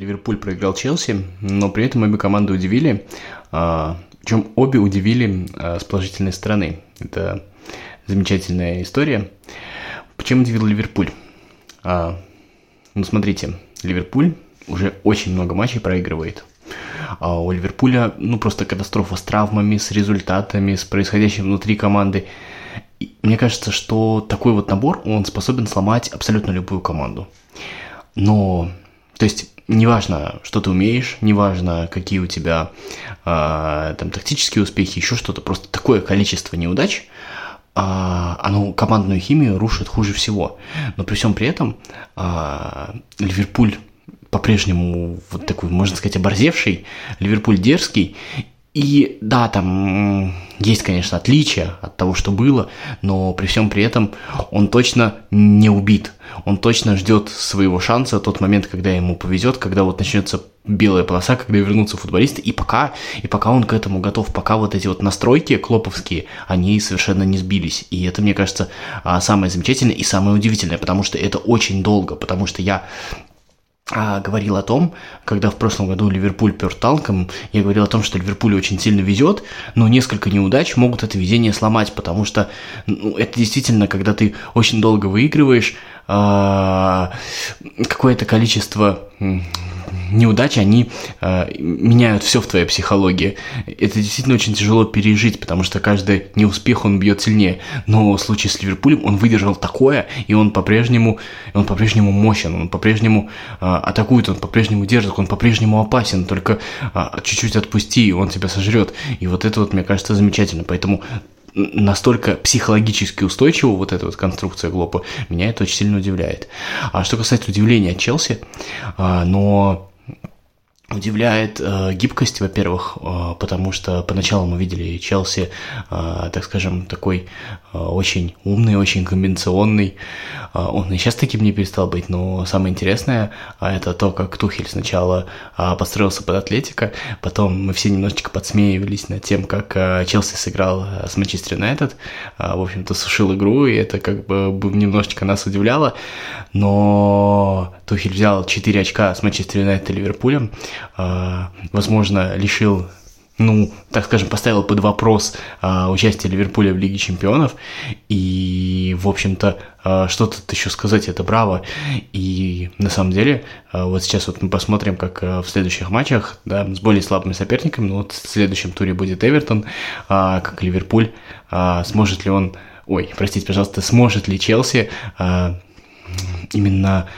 Ливерпуль проиграл Челси, но при этом обе команды удивили, а, причем обе удивили а, с положительной стороны. Это замечательная история. Почему удивил Ливерпуль? А, ну, смотрите, Ливерпуль уже очень много матчей проигрывает. А у Ливерпуля, ну, просто катастрофа с травмами, с результатами, с происходящим внутри команды. И мне кажется, что такой вот набор, он способен сломать абсолютно любую команду. Но, то есть, неважно, что ты умеешь, неважно, какие у тебя э, там тактические успехи, еще что-то, просто такое количество неудач, э, оно командную химию рушит хуже всего. Но при всем при этом э, Ливерпуль по-прежнему вот такой, можно сказать, оборзевший, Ливерпуль дерзкий, и да, там есть, конечно, отличия от того, что было, но при всем при этом он точно не убит. Он точно ждет своего шанса, тот момент, когда ему повезет, когда вот начнется белая полоса, когда вернутся футболисты, и пока, и пока он к этому готов, пока вот эти вот настройки клоповские, они совершенно не сбились. И это, мне кажется, а, самое замечательное и самое удивительное, потому что это очень долго, потому что я а, говорил о том, когда в прошлом году Ливерпуль пер танком, я говорил о том, что Ливерпуль очень сильно везет, но несколько неудач могут это везение сломать, потому что ну, это действительно, когда ты очень долго выигрываешь, а, какое-то количество неудачи, они э, меняют все в твоей психологии. Это действительно очень тяжело пережить, потому что каждый неуспех, он бьет сильнее. Но в случае с Ливерпулем он выдержал такое, и он по-прежнему, он по-прежнему мощен, он по-прежнему э, атакует, он по-прежнему держит, он по-прежнему опасен, только э, чуть-чуть отпусти, и он тебя сожрет. И вот это вот, мне кажется, замечательно. Поэтому настолько психологически устойчива вот эта вот конструкция Глопа, меня это очень сильно удивляет. А что касается удивления от Челси, а, но Удивляет э, гибкость, во-первых, э, потому что поначалу мы видели Челси, э, так скажем, такой э, очень умный, очень комбинационный. Э, он и сейчас таким не перестал быть, но самое интересное э, это то, как Тухель сначала э, подстроился под Атлетика, потом мы все немножечко подсмеивались над тем, как э, Челси сыграл э, с Манчестер Юнайтед, э, в общем-то, сушил игру, и это как бы немножечко нас удивляло, но Тухель взял 4 очка с Манчестер Юнайтед и Ливерпулем, возможно, лишил ну, так скажем, поставил под вопрос а, участие Ливерпуля в Лиге Чемпионов. И, в общем-то, а, что тут еще сказать, это браво. И на самом деле, а, вот сейчас вот мы посмотрим, как а, в следующих матчах, да, с более слабыми соперниками, ну, вот в следующем туре будет Эвертон, а, как Ливерпуль, а, сможет ли он, ой, простите, пожалуйста, сможет ли Челси а, именно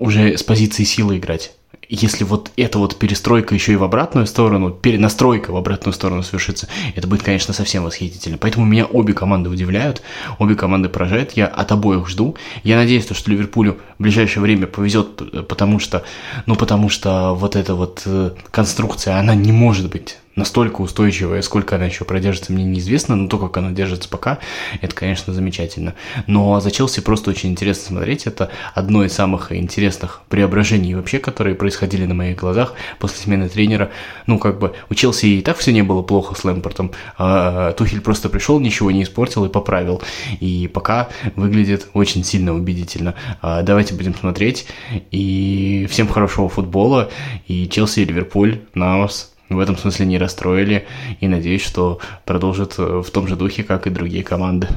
уже с позиции силы играть если вот эта вот перестройка еще и в обратную сторону, перенастройка в обратную сторону совершится, это будет, конечно, совсем восхитительно. Поэтому меня обе команды удивляют, обе команды поражают, я от обоих жду. Я надеюсь, что Ливерпулю в ближайшее время повезет, потому что, ну, потому что вот эта вот э, конструкция, она не может быть настолько устойчивая, сколько она еще продержится, мне неизвестно, но то, как она держится пока, это, конечно, замечательно. Но за Челси просто очень интересно смотреть, это одно из самых интересных преображений вообще, которые происходили на моих глазах после смены тренера. Ну, как бы у Челси и так все не было плохо с Лэмпортом, а Тухель просто пришел, ничего не испортил и поправил. И пока выглядит очень сильно убедительно. А давайте будем смотреть, и всем хорошего футбола, и Челси и Ливерпуль на вас в этом смысле не расстроили и надеюсь, что продолжат в том же духе, как и другие команды.